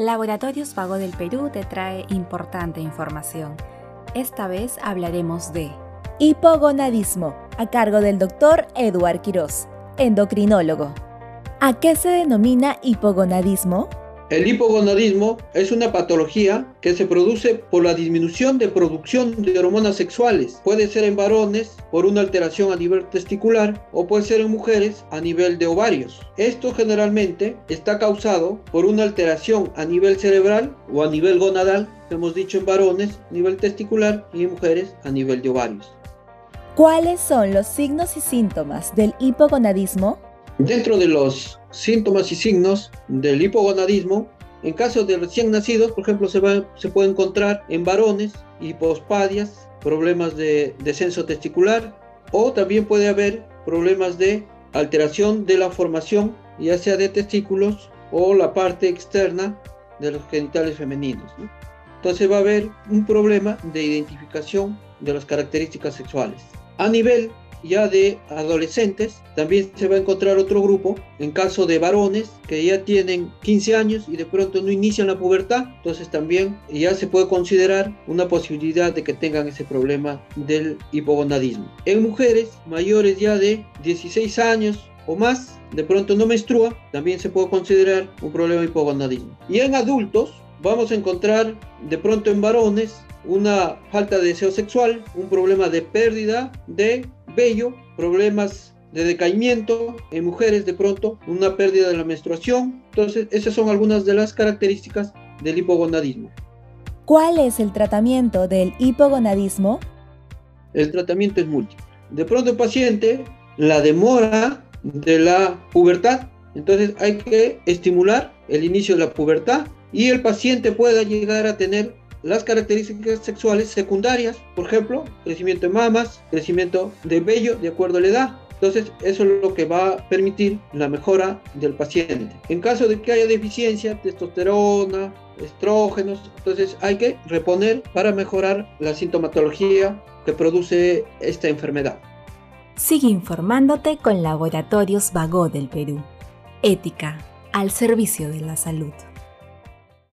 Laboratorios Vago del Perú te trae importante información. Esta vez hablaremos de hipogonadismo, a cargo del doctor Eduard Quiroz, endocrinólogo. ¿A qué se denomina hipogonadismo? El hipogonadismo es una patología que se produce por la disminución de producción de hormonas sexuales. Puede ser en varones por una alteración a nivel testicular o puede ser en mujeres a nivel de ovarios. Esto generalmente está causado por una alteración a nivel cerebral o a nivel gonadal, hemos dicho en varones, a nivel testicular y en mujeres a nivel de ovarios. ¿Cuáles son los signos y síntomas del hipogonadismo? Dentro de los síntomas y signos del hipogonadismo, en caso de recién nacidos, por ejemplo, se, puede encontrar en varones hipospadias, problemas de descenso testicular o también puede haber problemas de alteración de la formación, ya sea de testículos o la parte externa de los genitales femeninos. Entonces va a haber un problema de identificación de las características sexuales. A nivel ya de adolescentes, también se va a encontrar otro grupo, en caso de varones que ya tienen 15 años y de pronto no inician la pubertad, entonces también ya se puede considerar una posibilidad de que tengan ese problema del hipogonadismo. En mujeres mayores ya de 16 años o más, de pronto no menstrua, también se puede considerar un problema de hipogonadismo. Y en adultos vamos a encontrar de pronto en varones una falta de deseo sexual, un problema de pérdida de vello, problemas de decaimiento en mujeres de pronto, una pérdida de la menstruación. Entonces, esas son algunas de las características del hipogonadismo. ¿Cuál es el tratamiento del hipogonadismo? El tratamiento es múltiple. De pronto el paciente, la demora de la pubertad, entonces hay que estimular el inicio de la pubertad y el paciente pueda llegar a tener las características sexuales secundarias, por ejemplo, crecimiento de mamas, crecimiento de vello de acuerdo a la edad. Entonces, eso es lo que va a permitir la mejora del paciente. En caso de que haya deficiencia, testosterona, estrógenos, entonces hay que reponer para mejorar la sintomatología que produce esta enfermedad. Sigue informándote con Laboratorios Vago del Perú. Ética al servicio de la salud.